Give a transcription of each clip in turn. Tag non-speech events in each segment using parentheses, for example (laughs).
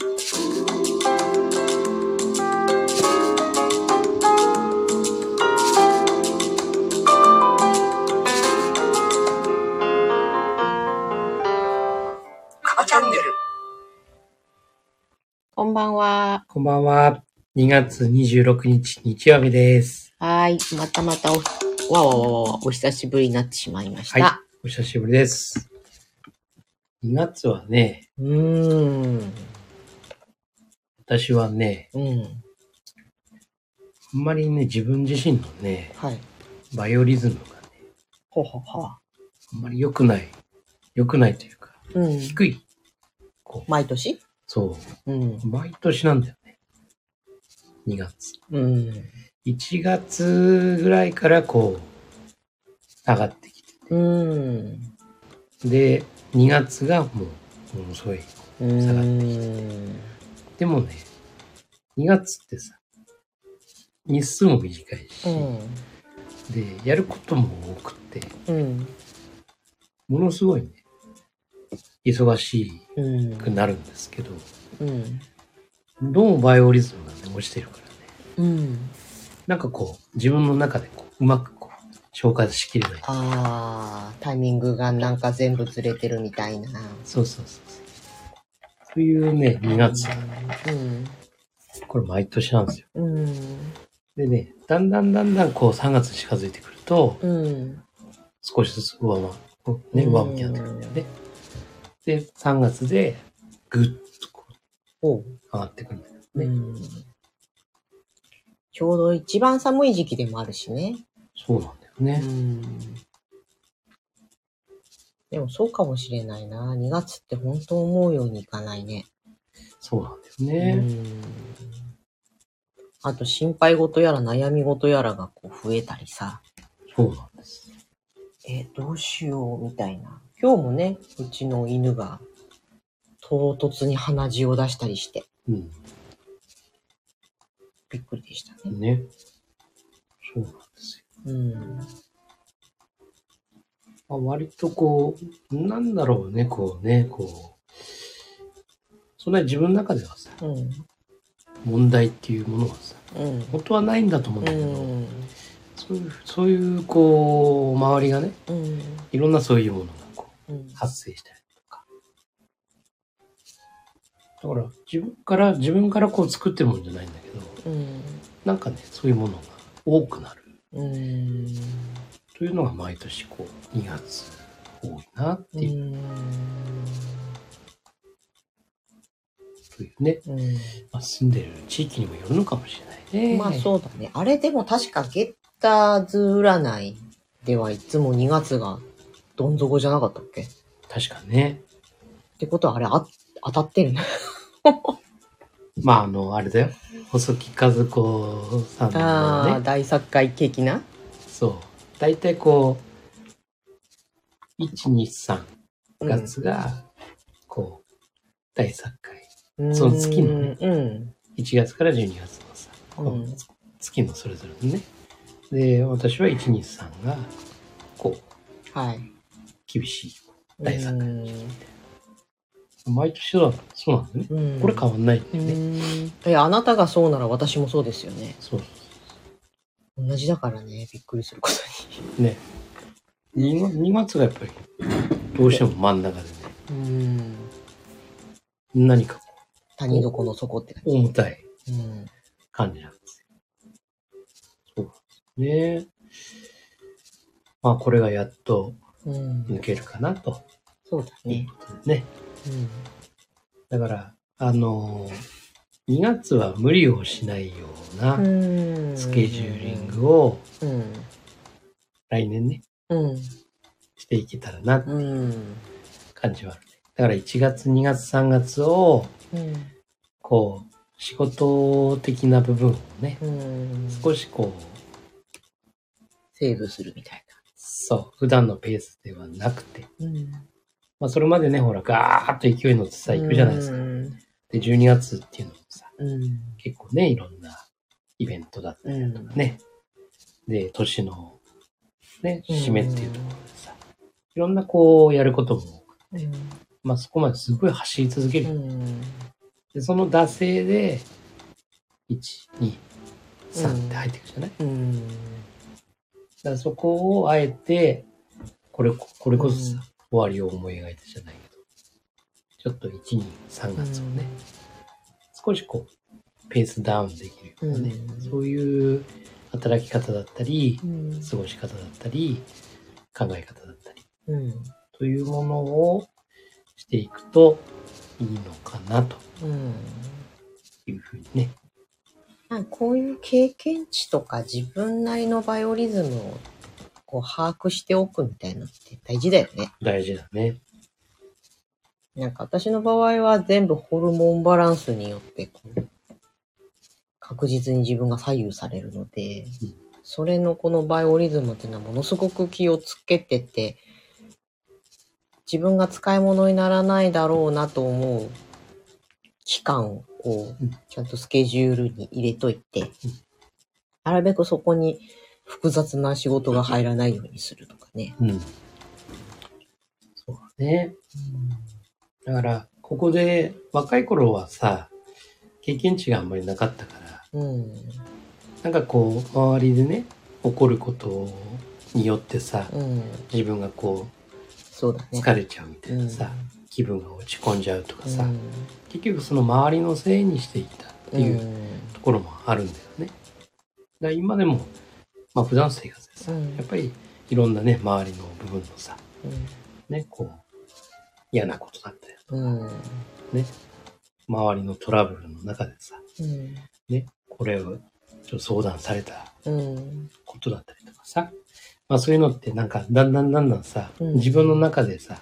カバチャンネル。こんばんは。こんばんは。2月26日日曜日です。はーい。またまたお、わわわわわ、お久しぶりになってしまいました。はいお久しぶりです。2月はね、うーん。私はね、うん。あんまりね、自分自身のね、はい。バイオリズムがね、ほほほ。あんまり良くない。良くないというか、うん。低い。こう、毎年？そうん。う、毎年なんだよね。2月。うん。1月ぐらいからこう、上がってきて。うん。で、2月がもう、ものすごい。うん。下がってでもね、2月ってさ、日数も短いし、で、やることも多くて、うん。ものすごいね、忙しうん。くなるんですけど、うん。どうもバイオリズムがね、落ちてるからね、うん。なんかこう、自分の中でこう、うまくこう、消化しきれない。あー、タイミングがなんか全部ずれてるみたいな。そうそうそうそう。そういうね、2月、うん。これ毎年なんですよ。うん。でね、だんだんだんだんこう3月に近づいてくると、うん。少しずつ上向き、ね、上向きになってくるんだよね。で、3月でぐっとこうおう。上がってくるんだよね。うん。ちょうど一番寒い時期でもあるしね。そうなんだようね。ん。でもそうかもしれないな。2月って本当思うようにいかないね。そうなんだよね。うん。あと心配事やら悩み事やらがこう増えたりさ。そうなんです。えーどうしようみたいな。今日もね、うちの犬が唐突に鼻血を出したりして、うん。びっくりでしたね。ね。そうなんですよ。うん。まあ、割とこう、なんだろうね、こうね、こう。そんなに自分の中ではさ、うん。問題っていうものはさ、うん。本当はないんだと思うんうだけど、ん。そういう、そういう、こう、周りがね、うん。いろんなそういうものがこう、うん。発生したりとか。だから、自分から、自分からこう作ってるもんじゃないんだけど、うん。なんかね、そういうものが多くなるうん。というのが毎年こう、2月多いなってういう、いうね、うん。まあ、住んでる地域にもよるのかもしれないね。まあそうだね。あれでも確かゲッターズ占いではいつも2月がどん底じゃなかったっけ？っ確かね。てことはあれあ当たってるね。(laughs) まあ、あの、あれだよ。細木和子さんのね、大作会的な？そう。大体こう、1、2、3うん月が、こう、大作会。うんその月のねうん。1月から12月のさ、こ月のそれぞれのね。で、私は1、2、3が、こう、はい。厳しい大作会うんの時期みたいな。毎年そうだそうなんだね。うんこれ変わんないんだうよね。ん。え、あなたがそうなら私もそうですよね。そう同じだからね、びっくりすることね。2, 2月がやっぱり、どうしても真ん中でね、に。うん。何かこ谷底の底って感う、じ。重たいうん。感じなんですよ。そうですね。まあ、これがやっとうん。抜けるかなと。そうだね。ね。だから、あのー、2月は無理をしないようなうん。スケジューリングをうん。来年ね、うん。していけたらなってうん。感じはあるね。だから1月、2月、3月を、うん。こう、仕事的な部分をね、うん。少しこう、セーブするみたいそう、普段のペースではなくて、な。うん。まあそれまでね、ほら、ガーッと勢い乗ってさ、行くじゃないですか。うん。で、12月っていうのもさ、うん。結構ね、いろんなイベントだったりとかね。で、年の、ね、締めっていうところでさ、いろんなこう、やることも、うん。まあそこまですごい走り続ける。うん。で、その惰性で、1、2、3って入っていくじゃない、うん。だからそこをあえて、これ、これこそさ、うん終わりを思い描いたじゃないけど、ちょっと1、2、3月をね、少しこう、ペースダウンできるようなね、うんそういう働き方だったりう、ん。過ごし方だったり、考え方だったり、うん。というものをしていくといいのかなとうん。いうふうにね。なんかこういう経験値とか自分なりのバイオリズムをこう把握しておくみたいなのって大事だよね。大事だね。なんか私の場合は全部ホルモンバランスによってこう確実に自分が左右されるので、うんそれのこのバイオリズムっていうのはものすごく気をつけてて、自分が使い物にならないだろうなと思う期間をうんちゃんとスケジュールに入れといて、なるべくそこに複雑な仕事が入らないようにするとかね。うん。そうだね。だから、ここで若い頃はさ、経験値があんまりなかったから、うん。なんかこう、周りでね、起こることによってさ、うん。自分がこそうだね。う疲れちゃうみたいなさ、気分が落ち込んじゃうとかさ、うん結局その周りのせいにしていたっていうところもあるんだよね。だから今でも、まあ普段生活でさ、うんやっぱりいろんなね、周りの部分のさ、うんね、こう、嫌なことだったうん。ね、周りのトラブルの中でさ、うん。ね、これをちょっと相談されたうん。ことだったりとかさ、まあそういうのってなんかだんだんだんだんさ、うん。自分の中でさ、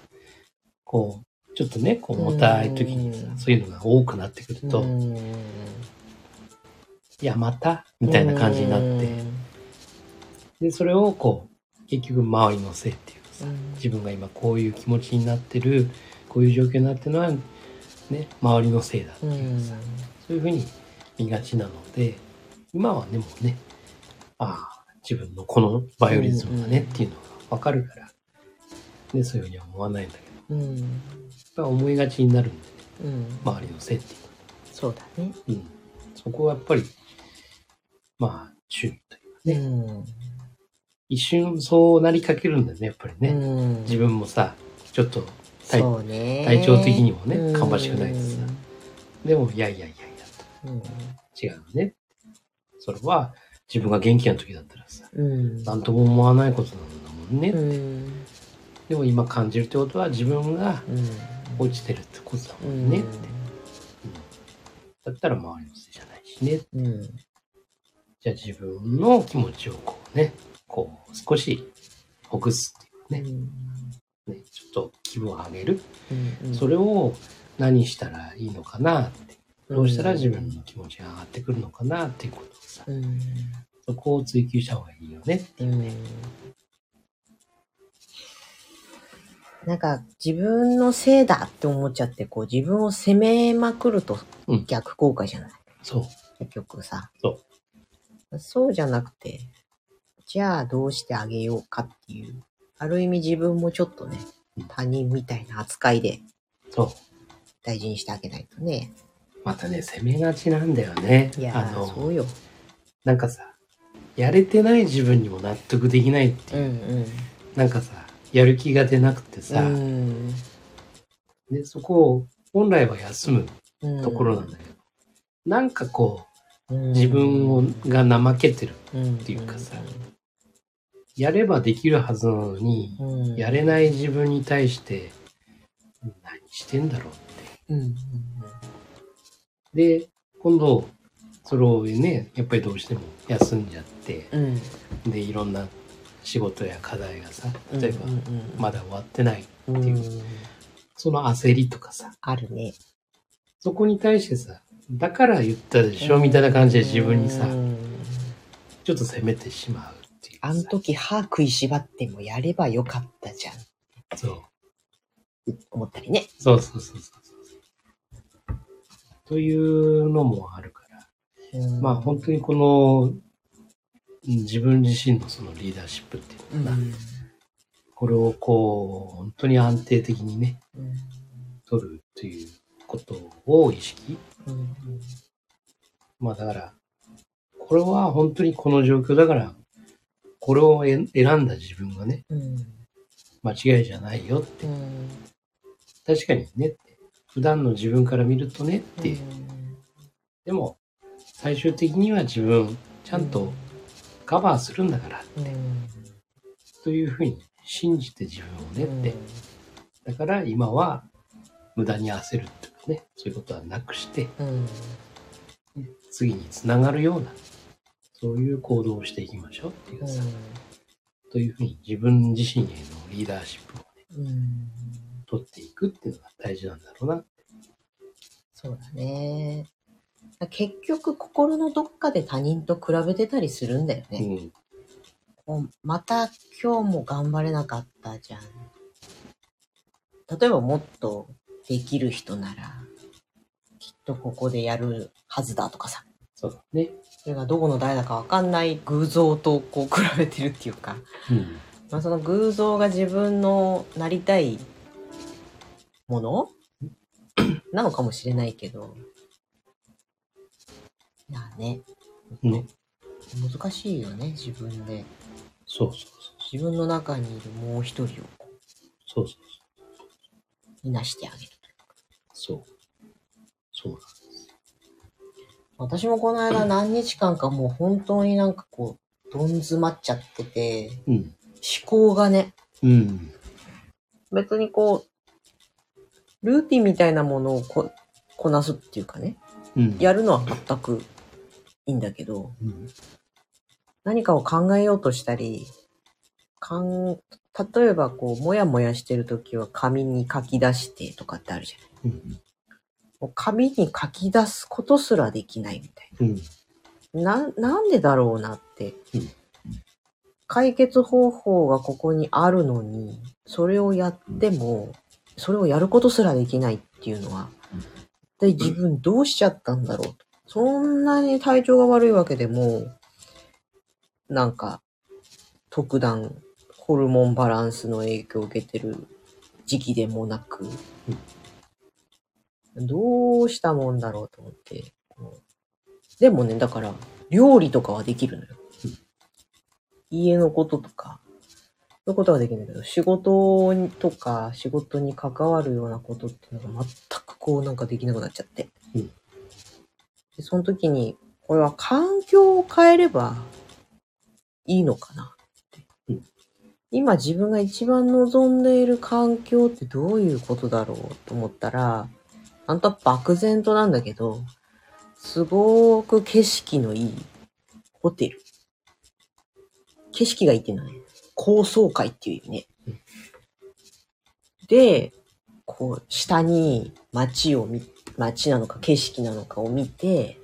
こう、ちょっとね、こう重たい時にさ、うん。そういうのが多くなってくると、うん。いや、またみたいな感じになって、で、それをこう、結局周りのせいっていうかさ、自分が今こういう気持ちになってる、こういう状況になってるのは、ね、周りのせいだってうんいうさ、そういうふうに見がちなので、今はでもね、ああ、自分のこのバイオリズムだねっていうのがわかるから、で、そういうふうには思わないんだけど、うんやっぱ思いがちになるんでね、うん周りのせいっていそうだね。う。うん。そこはやっぱり、まあ、注意というかね、うん一瞬そうなりかけるんだよね、やっぱりね。うん自分もさ、ちょっと体そうね。体調的にもねうん。芳しくないです。さでも、いやいやいやいや、うん。違うね。それは自分が元気な時だったらさ、うん。なんとも思わないことなんだもんね。うん。でも今感じるってことは自分がうん。落ちてるってことだもうんんねって。だったら周りのせいじゃないしね。うん。じゃあ自分の気持ちをこうね、こう少しほぐすっていうね、ねちょっと気分を上げる。うんそれを何したらいいのかなって。どうしたら自分の気持ちが上がってくるのかなっていうことをさ、うんそこを追求した方がいいよねっていうね。なんか自分のせいだって思っちゃってこう自分を責めまくるとうん逆効果じゃない、そう。結局さそそうじゃなくてじゃあどうしてあげようかっていうある意味自分もちょっとねうん他人みたいな扱いでそう。大事にしてあげないとね。またね、攻めがちなんだよね。いやあーそうの、よ。なんかさ、やれてない自分にも納得できないって。うんいう、なんかさ、やる気が出なくてうさ、ん。で、そこを本来は休むうん。ところなんだけど、なんかこう、うん。自分をが怠けてる。っていうかさやればできるはずなのに、うん。やれない自分に対して、何してんだろうって。うんで、今度、それをね、やっぱりどうしても休んじゃって、うん。うんで、いろんな仕事や課題がさ、例えば、うんうん。まだ終わってない、うんっていう。その焦りとかさ、あるね。そこに対してさ、だから言ったでしょ、みたいな感じで自分にさう、ん。ちょっと責めてしまう。あの時歯食いしばってもやればよかったじゃんそう。思ったりねそうそうそうそう。というのもあるから。まあ本当にこの、うん自分自身のそのリーダーシップっていうのかな。これをこう、本当に安定的にね、うん取るということを意識まあだから、これは本当にこの状況だから、これを選んだ自分がね、うん。間違いじゃないよって。うん。確かにねって。普段の自分から見るとねって。でも、最終的には自分、ちゃんとカバーするんだから、うん。というふうに信じて自分をねって。だから今は無駄に焦るっていうかね、そういうことはなくして、次につながるような、そういう行動をしていきましょうっていうさ、というふうに自分自身へのリーダーシップをね、うん。取っていくっていうのが大事なんだろうな。そうだね。結局、心のどっかで他人と比べてたりするんだよね。うん。こうまた今日も頑張れなかったじゃん。例えばもっとできる人なら、きっとここでやるはずだとかさ。そうだね。それがどこの誰だかわかんない偶像とこう比べてるっていうか、うん。まあ、その偶像が自分のなりたいもの？(coughs) なのかもしれないけど。いやね、ね。難しいよね、自分で。そうそうそう。自分の中にいるもう一人をこそうそうういなしてあげる。そう。そうなん私もこの間何日間かもう本当になんかこう、どん詰まっちゃってて、うん。思考がね、うん。別にこう、ルーティンみたいなものをここなすっていうかね、うん。やるのは全くいいんだけど、うん。何かを考えようとしたり、かん、例えばこう、もやもやしてるときは紙に書き出してとかってあるじゃない。うん。紙に書き出すことすらできないみたいうん。な。な、なんでだろうなってうん。解決方法がここにあるのに、それをやっても、それをやることすらできないっていうのは、で自分どうしちゃったんだろうと。そんなに体調が悪いわけでも、なんか、特段、ホルモンバランスの影響を受けてる時期でもなく、どうしたもんだろうと思って。でもね、だから、料理とかはできるのよ。家のこととか、そういうことはできるんだけど、仕事にとか、仕事に関わるようなことっていうのが全くこうなんかできなくなっちゃって。うんでその時に、これは環境を変えればいいのかなって。うん今自分が一番望んでいる環境ってどういうことだろうと思ったら、本当は漠然となんだけど、すごく景色のいいホテル。景色がいいっていうのはね、高層階っていう意味ね。で、こう、下に街を見、街なのか景色なのかを見て、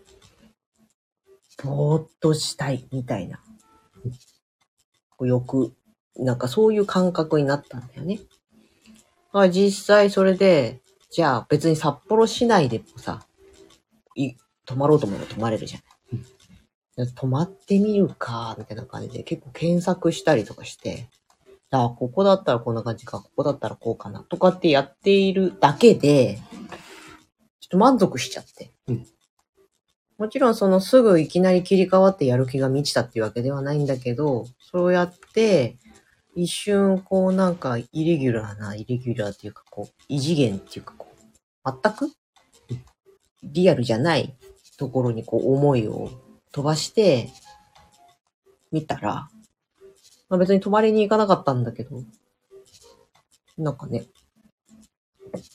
ぼーっとしたいみたいな。こうよく、なんかそういう感覚になったんだよね。だから実際それで、じゃあ別に札幌市内でもさ、い泊まろうと思えば泊まれるじゃない。で泊まってみるか、みたいな感じで結構検索したりとかして、あ、ここだったらこんな感じか、ここだったらこうかな、とかってやっているだけで、ちょっと満足しちゃって。うんもちろんそのすぐいきなり切り替わってやる気が満ちたっていうわけではないんだけど、そうやって、一瞬こうなんかイレギュラーな、イレギュラーっていうかこう、異次元っていうかこう、全く？リアルじゃないところにこう思いを飛ばして、見たら、まあ、別に泊まりに行かなかったんだけど、なんかね、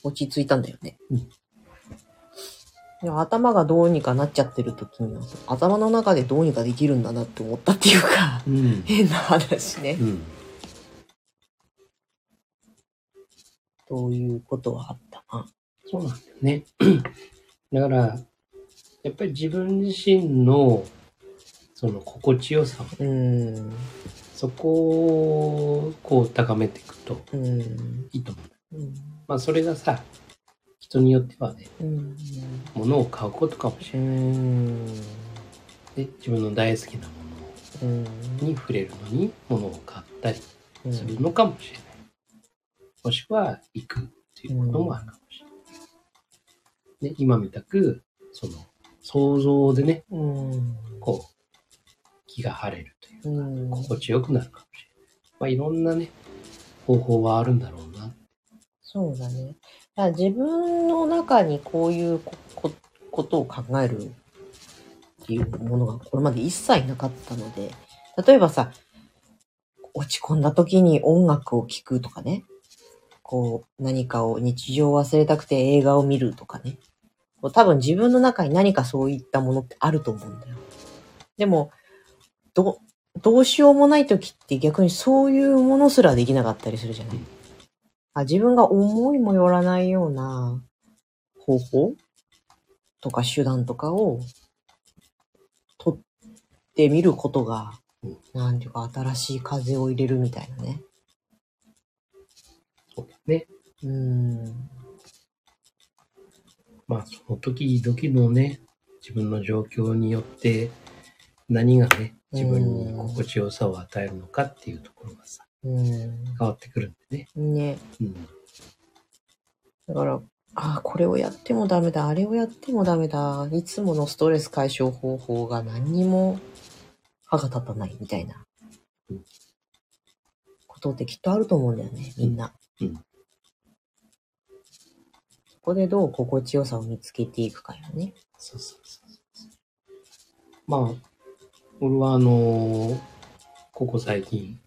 落ち着いたんだよね。うん頭がどうにかなっちゃってる時には、頭の中でどうにかできるんだなって思ったっていうか、うん。(laughs) 変な話ね。うん。ということはあったな。そうなんだよね。(clears throat) だから、やっぱり自分自身の、その心地よさ、うーん。そこをこう高めていくと。いいと思う。うん。まあそれがさ、人によってはね、うん。物を買うことかもしうれない。ん。で自分の大好きなもうん。のに触れるのに物を買ったりうんするのかもしれない。もしくは行くっていうこともあるかもしれない。で今みたく、その想像でね、うん。こう、気が晴れるというか、うん。心地よくなるかもしれない。まあ、いろんなね、方法はあるんだろうな。そうだね。だ自分の中にこういうことを考えるっていうものがこれまで一切なかったので、例えばさ、落ち込んだ時に音楽を聴くとかね、こう何かを日常を忘れたくて映画を見るとかね、こう多分自分の中に何かそういったものってあると思うんだよ。でも、ど、どうしようもない時って逆にそういうものすらできなかったりするじゃないあ自分が思いもよらないような方法とか手段とかを取ってみることがうん、なんていうか新しい風を入れるみたいなね。そうだね。うーん。まあ、その時々のね、自分の状況によって、何がね、自分に心地よさを与えるのかっていうところがさ、う変わってくるんでね。ん。ね。うん。だから、ああ、これをやってもダメだ、あれをやってもダメだ、いつものストレス解消方法が何にも歯が立たないみたいなうんことってきっとあると思うんだよね、みんな。うんそこでどう心地よさを見つけていくかよね。そうそうそうそう。まあ、俺はあのーここ最近、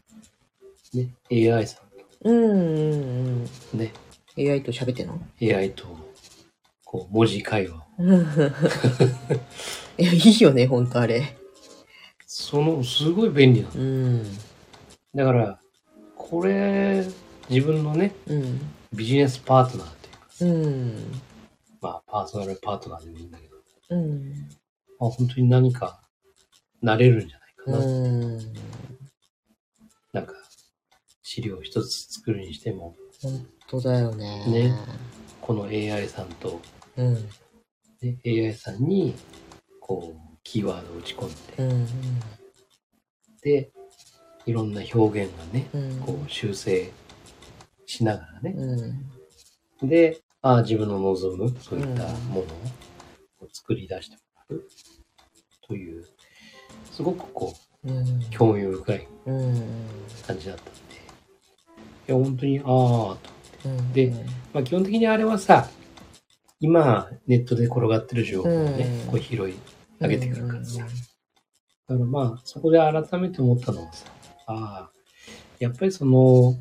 ね、AI さんうんうんうん。AI と喋ってんの AI と、こう、文字会話を。(laughs) いや、いいよね、ほんとあれ。その、すごい便利なの。うん。だから、これ、自分のね、うん。ビジネスパートナーうん。まあ、パーソナルパートナーでもいいんだけど、うん。まあ、本当に何か、なれるんじゃないかな。うん。なんか、資料一つ作るにしても、本当だよね。ね。この AI さんと、うん。ね、AI さんに、こう、キーワードを打ち込んで、うん。で、いろんな表現がね、うん。こう修正しながらね。うん。で、ああ、自分の望む、そういったものを作り出してもらう。という、すごくこう興味深いうん。感じだったんで。いや、本当に、ああ、と。うん。でまあ基本的にあれはさ、今、ネットで転がってる情報をね、うんこう拾い上げてくるからさ。だからまあ、そこで改めて思ったのはさ、ああ、やっぱりその、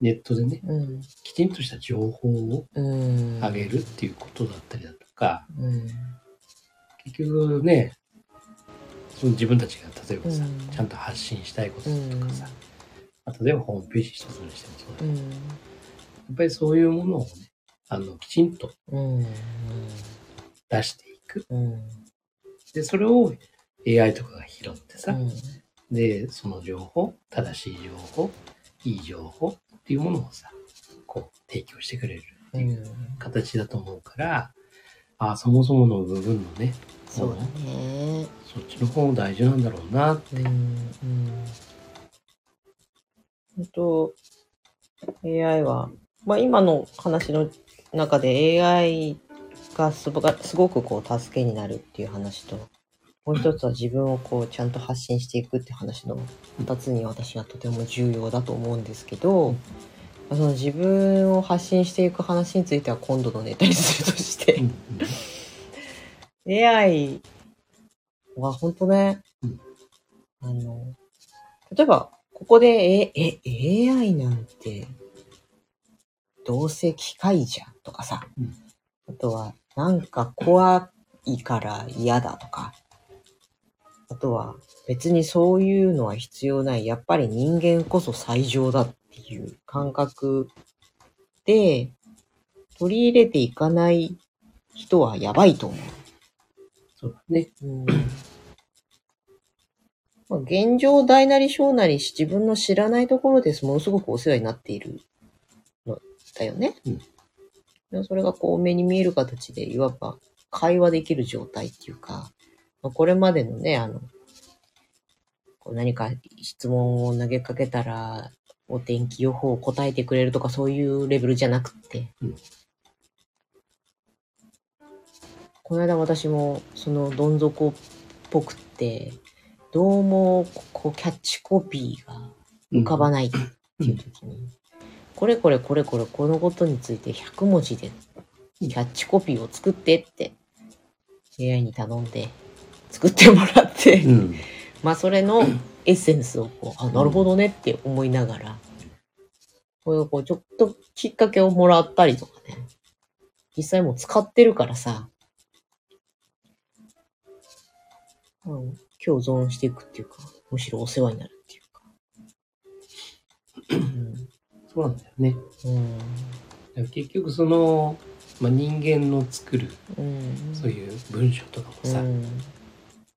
ネットでね、うん。きちんとした情報をうん。上げるっていうことだったりだとか、うん。結局ね、その自分たちが例えばさ、うんちゃんと発信したいことうん。とかさ、まあ例えばホームページ一つにしてもそうだけど、うん。やっぱりそういうものをね、あの、きちんとうん。出していく。うん。で、それを AI とかが拾ってさ、うん。で、その情報、正しい情報、いい情報っていうものをさ、こう、提供してくれるっていう形だと思うから、ああ、そもそもの部分のね、そうだね。そっちの方大事なんだろうなって。うん。うん。本当 AI は、まあ今の話の中で AI がすごすごくこう助けになるっていう話と、もう一つは自分をこうちゃんと発信していくって話の二つに私はとても重要だと思うんですけど、その自分を発信していく話については今度のネタにするとしてうん、AI は本当ね、うん。あの、例えば、ここで、え、え、AI なんて、どうせ機械じゃんとかさ、うん。あとは、なんか怖いから嫌だとか、あとは、別にそういうのは必要ない。やっぱり人間こそ最上だっていう感覚で、取り入れていかない人はやばいと思う。そうだね。うんまあ、現状大なり小なり自分の知らないところですものすごくお世話になっているのだよね。うんでそれがこう目に見える形でいわば会話できる状態っていうか、まあ、これまでのね、あの、こう何か質問を投げかけたらお天気予報を答えてくれるとかそういうレベルじゃなくって、うん。この間私もそのどん底っぽくって、どうもこうキャッチコピーが浮かばないっていう時に、これこれこれこれこのことについて100文字でキャッチコピーを作ってって AI に頼んで作ってもらって、うん。まあそれの (clears throat) エッセンスをこう、あ、なるほどねって思いながら、これをこうちょっときっかけをもらったりとかね。実際もう使ってるからさ、うん、共存していくっていうか、むしろお世話になるっていうか。そうなんだよね。うん。結局その、まあ、人間の作るうん。そういう文章とかもさ、うん。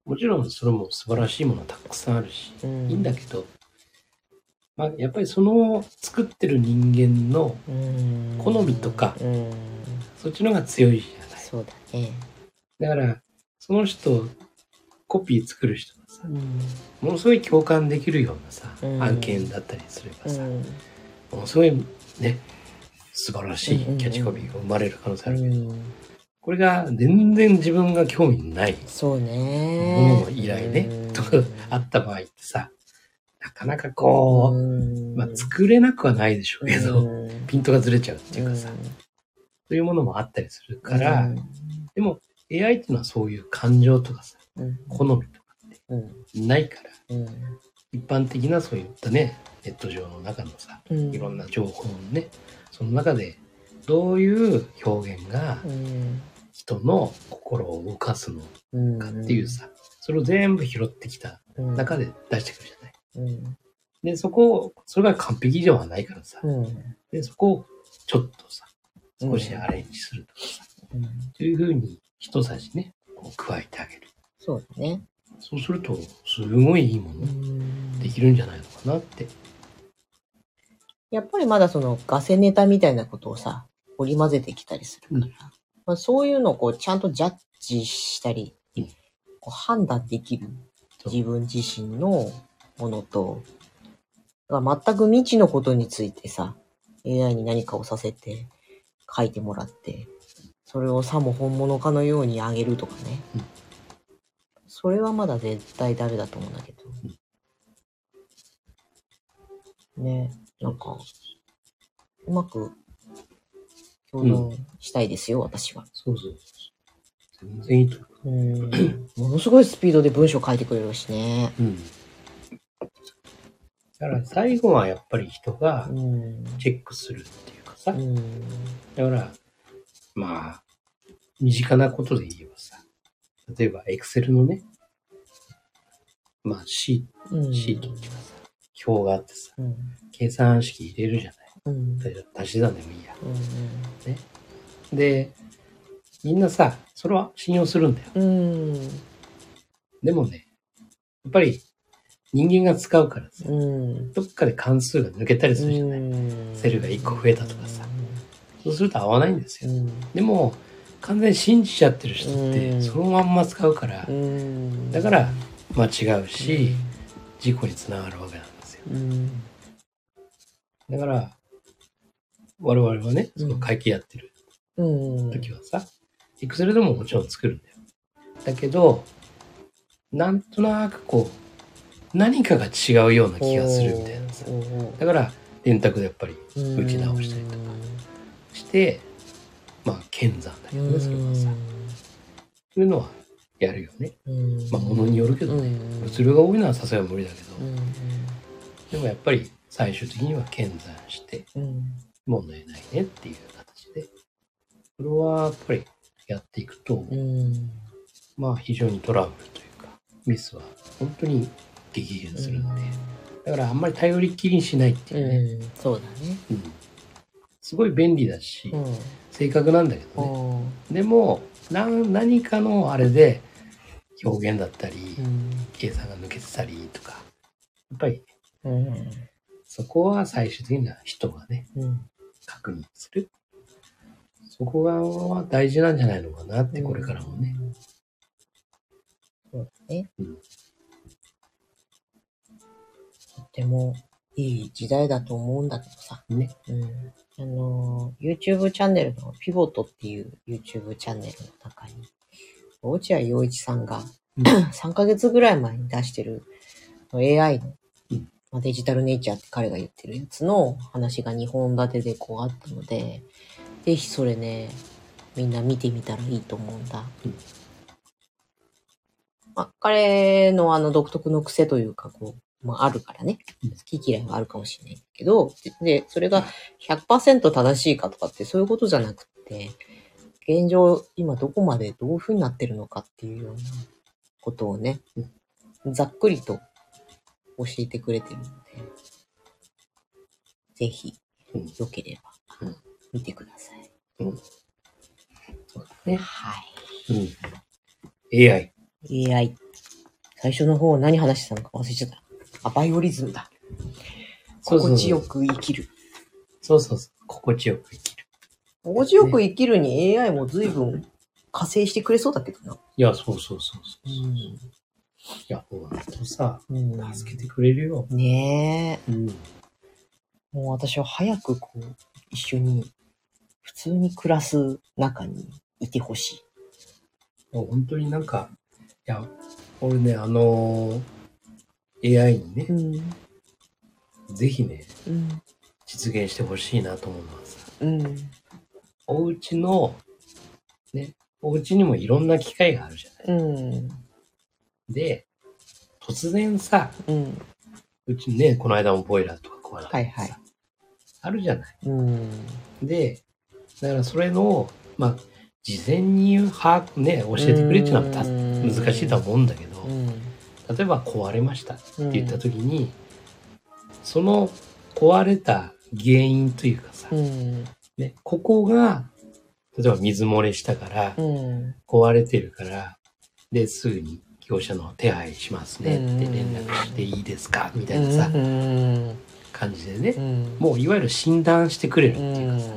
もちろんそれも素晴らしいものたくさんあるし、うん。いいんだけど、まあ、やっぱりその作ってる人間のうん。好みとかうん。そっちの方が強いじゃない。そうだね。だから、その人、コピー作る人がさ、うん。ものすごい共感できるようなさ、うん案件だったりすればさ、うん。ものすごいね、素晴らしいキャッチコピーが生まれる可能性あるけど、うんこれが全然自分が興味ない。そうもね。のの依頼ね。うん、とかあった場合ってさ、なかなかこう、うん。まあ作れなくはないでしょうけど、うん。ピントがずれちゃうっていうかさ、そういうものもあったりするから、でも AI っていうのはそういう感情とかさ、うん。好みとかうん。ないから、うん。一般的なそういったね、ネット上の中のさ、うん。いろんな情報のね、その中でどういう表現がうん人の心を動かすのうんかっていうさ、それを全部拾ってきたうん中で出してくるじゃない。うんで、そこを、それが完璧ではないからさ、うんで、そこをちょっとさ、少しアレンジするとかさ、うんというふうに一さじね、こう加えてあげる。そうだね。そうすると、すごいいいものできるんじゃないのかなって。やっぱりまだそのガセネタみたいなことをさ、織り交ぜてきたりするから、うんまあ、そういうのをこうちゃんとジャッジしたり、うんこう判断できる自分自身のものと、全く未知のことについてさ、AI に何かをさせて書いてもらって、それをさも本物かのようにあげるとかね。うんそれはまだ絶対ダメだと思うんだけど。ね、なんか、うまく共存したいですよ、私は。そうそうそう。全然いいと思うん。ものすごいスピードで文章書いてくれるしね。う。うん。だから最後はやっぱり人がうん。チェックするっていうかさ、うん。だから、まあ、身近なことで言えばさ、例えば Excel のね、まあシうんーシートっていうかさ、表があってさ、うん。計算式入れるじゃない。うん。足し算でもいいや。うん。で、みんなさ、それは信用するんだよ。うん。でもね、やっぱり人間が使うからさ、うん。どっかで関数が抜けたりするじゃない。セルが一個増えたとかさそうすると合わないんですよ。うん。でも、完全に信じちゃってる人っうて、んそのまんま使うからう、ん。だから間違うし、事故につながるわけなんですよ。うん。だから、我々はね、うんその会計やってるうん。時はさ、Excel でももちろん作るんだよ。だけど、なんとなくこう、何かが違うような気がするみたいなさ。だから、電卓でやっぱり打ち直したりとかして、まあ、剣山だけどね、それはさ。そういうのはやるよね。うん。まあ、ものによるけどね。うん物量が多いのはさすがに無理だけど、うん。でもやっぱり最終的には剣山して、うん。問題ないねっていう形で、それはやっぱりやっていくと、うん。まあ非常にトラブルというか、ミスは本当に激減するんで、だからあんまり頼りっきりにしないっていうね、うん。そうだね。うんすごい便利だし、うん。正確なんだけどね。でも、な何かのあれで表現だったり、計算が抜けてたりとか、やっぱりうん。そこは最終的には人がね、うん。確認する。そこが大事なんじゃないのかなって、これからもね。。そうだね。うんとってもいい時代だと思うんだけどさ。ね。うん。あの、YouTube チャンネルのピボットっていう YouTube チャンネルの中に、落合陽一さんがうん (clears throat) 3ヶ月ぐらい前に出してる AI のデジタルネイチャーって彼が言ってるやつの話が2本立てでこうあったので、ぜひそれね、みんな見てみたらいいと思うんだ。うんまあ、彼のあの独特の癖というか、こう、まああるからねうん。好き嫌いはあるかもしれないけど、で、それが100%正しいかとかってそういうことじゃなくって、現状、今どこまでどういう風になってるのかっていうようなことをね、ざっくりと教えてくれてるので、ぜひ、うんよければうん、見てください。そうだね。はうん。AI。い。AI。最初の方何話してたのか忘れちゃった。あ、バイオリズムだ。そうそうそう心地よく生きる。そうそうそう。心地よく生きる。心地よく生きるに AI も随分加勢してくれそうだけどな。いや、そうそうそうそう。いん。や、ほんとさ、うん、助けてくれるよ。ねえ。うん。もう私は早くこう、一緒に、普通に暮らす中にいてほしい。もう本当になんか、いや、俺ね、あのー AI にね、ん。ぜひね、うん。実現してほしいなと思うのはさ、うん。お家の、ね、お家にもいろんな機械があるじゃない。うん。で、突然さ、うん。うちね、この間もボイラーとか壊れたりさ、はいはいあるじゃない。うん。で、だからそれの、まあ、事前に把握ね、教えてくれっていうのは難しいとは思うんだけど、うん。例えば壊れましたって言った時に、その壊れた原因というかさ、うん。ね、ここが、例えば水漏れしたから、うん。壊れてるから、で、すぐに業者の手配しますねってうん連絡していいですかみたいなさ、うん。感じでね、うん。もういわゆる診断してくれるっていうかさ、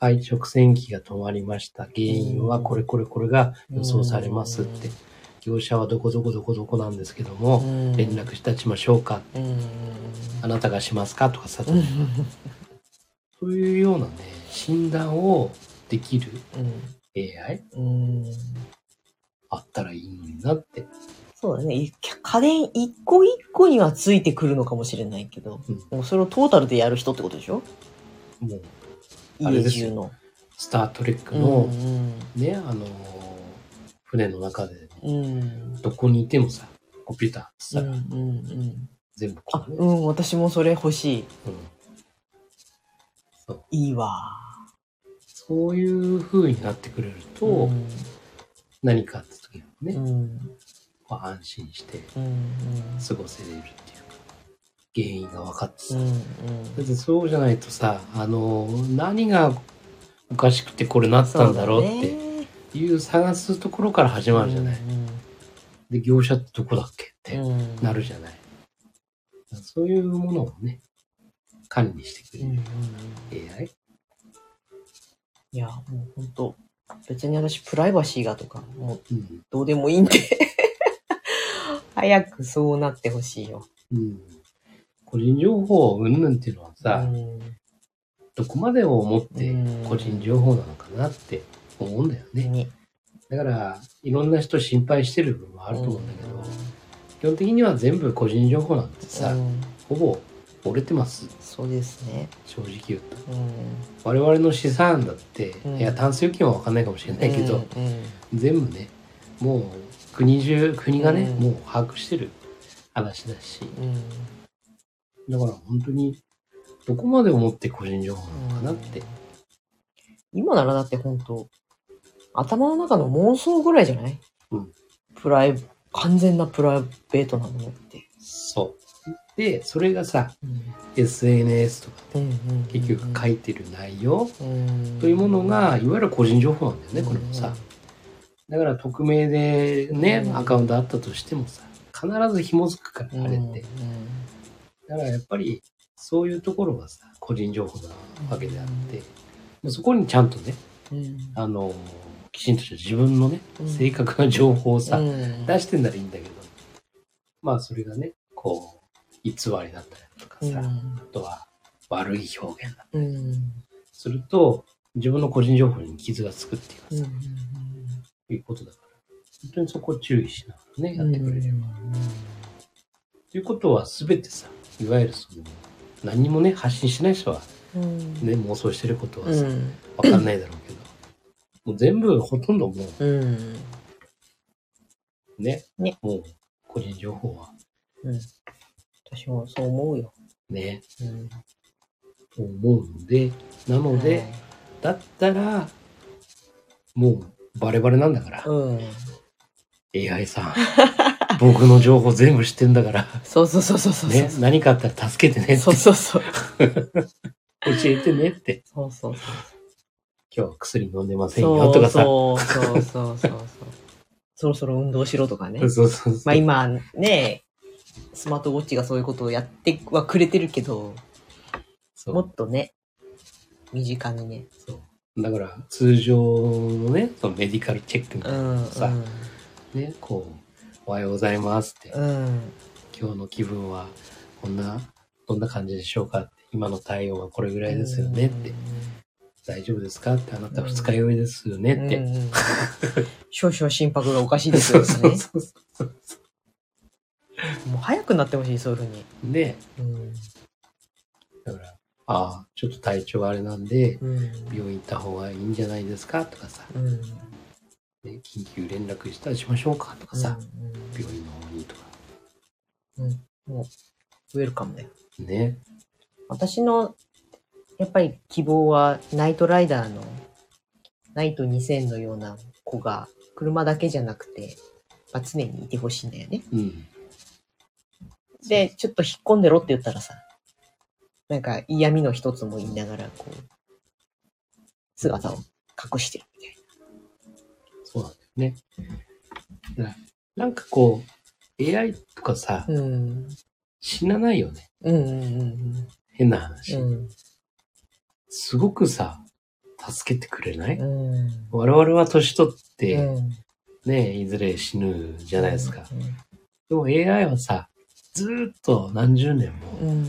はい、直線機が止まりました。原因はこれこれこれが予想されますって。業者はどこどこどこどこなんですけども、うん連絡いたしましょうか。うん。あなたがしますかとかさ、うん。そういうようなね、診断をできる AI うん。あったらいいのになって。そうだね。い家電一個一個にはついてくるのかもしれないけど、うんもうそれをトータルでやる人ってことでしょ？もう、あれですよ家中の。スタートレックうの、んね、あのー船の中で、うん。どこにいてもさ、コンピューターってうん。うさ、ん。うん。全部こあ、うね、うん、私もそれ欲しい。うんそういいわ。そういう風になってくれると、うん。何かあった時もね、うん。まあ安心してうん。過ごせれるっていうか、原因が分かってさ。うん。だってそうじゃないとさ、あの、何がおかしくてこれなったんだろうっていう探すところから始まるじゃない。で、業者ってどこだっけってうん。なるじゃない。そういうものをね、管理してくうん。うん。れるうん。AI。いや、もう本当別に私プライバシーがとか、もううん。どうでもいいんで。(laughs) 早くそうなってほしいよ。うん。個人情報云々っていうのはさ、うんどこまでを思ってうん個人情報なのかなって思うんだよね。ねだから、いろんな人心配してる部分もあると思うんだけど、基本的には全部個人情報なんてさ、うんほぼ折れてます。そうですね。正直言うと。うん我々の資産だって、うんいや、タンス預金は分かんないかもしれないけど、うん全部ね、もう国中、国がね、うんもう把握してる話だし、うんだから本当に、どこまで思って個人情報なのかなって。今ならだって本当頭の中の妄想ぐらいじゃない、うんプライ、完全なプライベートなものって。そう。で、それがさ、うん SNS とかうんうん結局書いてる内容うん。というものが、いわゆる個人情報なんだよね、これもさ。だから匿名でね、うん。アカウントあったとしてもさ、必ず紐づくから、あれって。だからやっぱり、そういうところがさ、個人情報なわけであって、そこにちゃんとね、あの、きちんとした自分のね、うん。正確な情報をさ、うん。出してんならいいんだけど、まあそれがね、こう、偽りだったりとかさ、あとは悪い表現だ。うんうんすると、自分の個人情報に傷がつくっていうかさ、いうことだから。本当にそこを注意しながらね、やってくれれば。ということは全てさ、いわゆるその、何にもね、発信しない人は、うん。ね、妄想してることはさ、うん。わかんないだろうけど、もう全部、ほとんどもうん。う、ね、ねもう、個人情報は、うん。私もそう思うよ。ね、うん。思うので、なので、だったら、もう、バレバレなんだから、うん。AI さん。(laughs) 僕の情報全部知ってんだから、そうそうそうそうそう。ね、何かあったら助けてねって、そうそうそう。(laughs) 教えてねって、そうそうそう。今日は薬飲んでませんよとかさ。そうそうそうそうそう。そろそろ運動しろとかね。(laughs) そうそうそう。まあ今ね、スマートウォッチがそういうことをやってはくれてるけど、そうもっとね、身近にね。そうだから、通常のね、そのメディカルチェックみたいなうん。のさ、ね、こう、おはようございますって、うん。今日の気分はこんな、どんな感じでしょうかって、今の体温はこれぐらいですよねって、大丈夫ですかって、あなた二日酔いですよねうん。って。うんうん少々心拍がおかしいですよそうね。(laughs) そうそう (laughs) もう早くなってほしい、そういうふうに。で、うん。だから、ああ、ちょっと体調あれなんで、うん。病院行った方がいいんじゃないですかとかさ、うん。ね、緊急連絡したらしましょうかとかさ、うん病院の方にとか。もう、ウェルカムだよ。ね。私の、やっぱり希望は、ナイトライダーの、ナイト2000のような子が、車だけじゃなくて、まあ、常にいてほしいんだよね。うん。で、ちょっと引っ込んでろって言ったらさ、なんか嫌味の一つも言いながら、こう、姿を隠してるみたいそうなんだよね。なんかこう、AI とかさ、な。うん。死なないよね。うんうん変な話。うんすごくさ、助けてくれない、うん。うん。我々は年取って、うんね、いずれ死ぬじゃないですか。うんでも AI はさ、ずーっと何十年も、うん。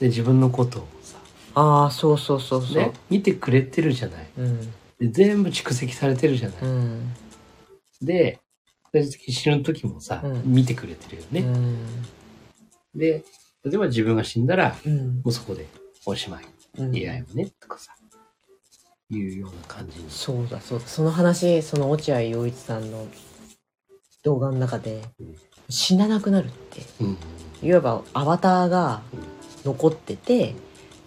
で自分のことをさ、ああ、そうそうそうそう。ね、見てくれてるじゃない。うん。で全部蓄積されてるじゃない。うん。で、死ぬ時もさ、うん見てくれてるよね。うん。で、例えば自分が死んだら、うんもうそこでおしまい。うん。AI もね、とかさ、いうような感じに。そうだ、そうだ。その話、その落合陽一さんの動画の中でうん、死ななくなるって。うん。いわばアバターが残ってて、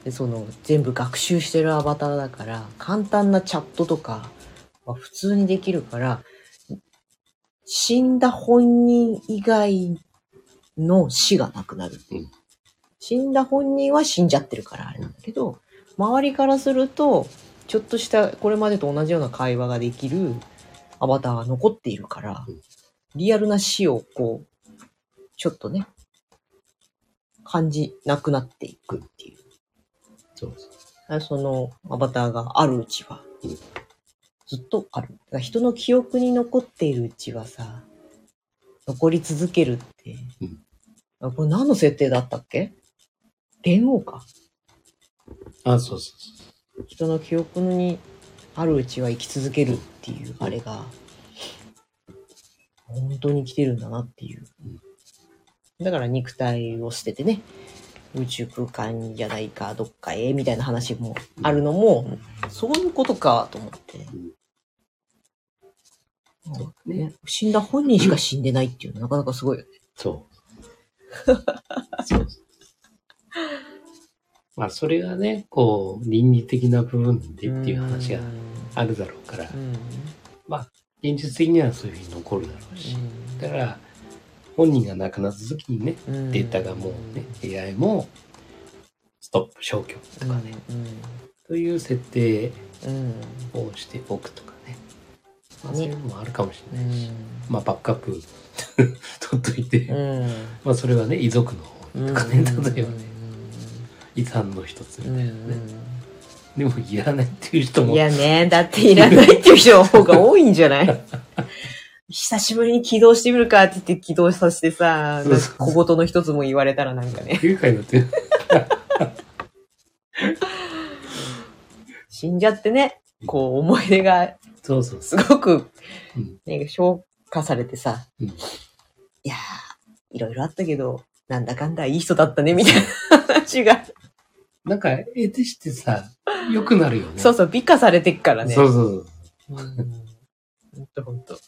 でその全部学習してるアバターだから、簡単なチャットとかは普通にできるから、死んだ本人以外の死がなくなる。うん死んだ本人は死んじゃってるからあれなんだけど、周りからすると、ちょっとしたこれまでと同じような会話ができるアバターが残っているからうん、リアルな死をこう、ちょっとね、感じなくなっていくっていう。そうそう。あそのアバターがあるうちはうん、ずっとある。だから人の記憶に残っているうちはさ、残り続けるって。うんあこれ何の設定だったっけ？電王か。あ、そうそうそ人の記憶にあるうちは生き続けるっていう、あれが、本当に生きてるんだなっていう。だから肉体を捨ててね、宇宙空間じゃないか、どっかへ、みたいな話もあるのも、そういうことかと思って。う。そうね。ね、死んだ本人しか死んでないっていうのはなかなかすごいよね。そう。そう。まあ、それがね、こう、倫理的な部分でっていう話があるだろうから、うん。現実的にはそういうふうに残るだろうし。だから、本人が亡くなった時にね、うんデータがもうね、AI も、ストップ消去とかね、という設定うん。うん。をしておくとかね。まあ、ねそういうのもあるかもしうれないし。ん。まあ、バックアップ (laughs) 取っといて、うん。まあ、それはね、遺族の方にとかね、うん例えばね、遺産の一つみたいなね。うでも、いらないっていう人ん。もい、やね、だっていらないっていう人の方が多いんじゃない？久しぶりに起動してみるかって言って起動させてさ、そうそう小言の一つも言われたらなんかね、不愉快だって。(laughs) 死んじゃってね、こう思い出がそうそうそすごくうん、なんか評価されてさ、うんいやー、いろいろあったけど、なんだかんだいい人だったね、みたいな話が。う。なんか、得てしてさ、良くなるよね。そうそう、美化されてっからね。そうそううん。ほんとほんと。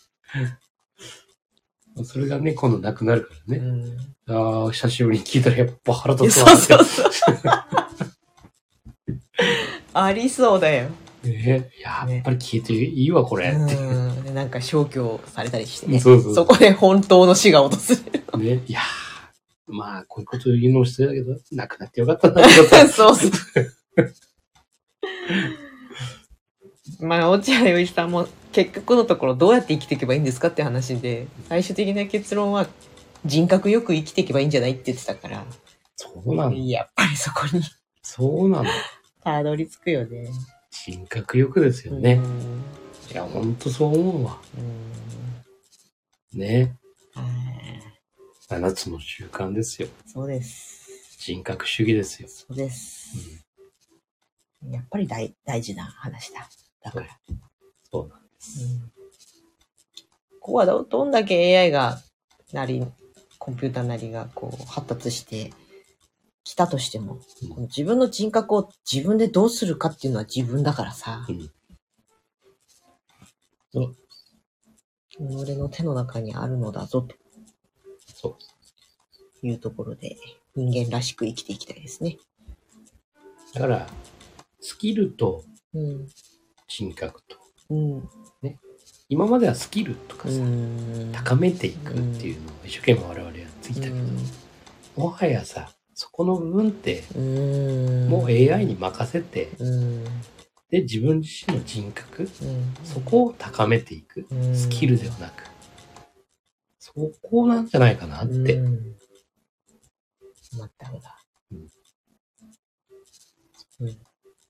それがね、今度なくなるからね。うん。ああ、久しぶりに聞いたらやっぱ腹立つわそうそうそう。ありそうだよ。(laughs) ねやっぱり聞いていいわ、これ。って。うん。でなんか消去されたりしてね。そうそうそこで本当の死が訪れる。ね、いやーまあ、こういうこと言うのも失礼だけど、なくなってよかったな、(laughs) そうそう。まあ、落合陽一さんも結局のところどうやって生きていけばいいんですかって話で、最終的な結論は人格よく生きていけばいいんじゃないって言ってたから、そうなの。やっぱりそこにそうなの。たどり着くよね。人格欲ですよね。うんいや、ほんとそう思うわ。うんね。はい七つの習慣ですよ。そうです。人格主義ですよ。そうです。やっぱり大大事な話だ。だから。そうなんです。うんここはどどんだけ AI がなり、コンピューターなりがこう発達してきたとしても、うんこの自分の人格を自分でどうするかっていうのは自分だからさ、うん己の手の中にあるのだぞとそう。いうところで人間らしく生きていきたいですね。だから、スキルとうん。人格と。うん。今まではスキルとかさ、うん高めていくっていうのを一生懸命我々やってきたけど、もはやさ、そこの部分って、うん。もう AI に任せて、うん。で、自分自身の人格、うん。そこを高めていく。うんスキルではなく。そこなんじゃないかなって。うん。まったくだ。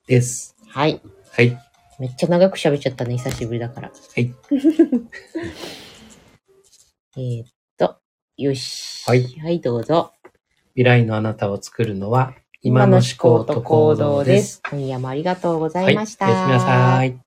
です。はい。はい。めっちゃ長く喋っちゃったね、久しぶりだから。はい。(laughs) えーっと、よし。はい。はい、どうぞ。未来のあなたを作るのは、今の思考と行動です。今夜もありがとうございました。はい。おやすみなさい。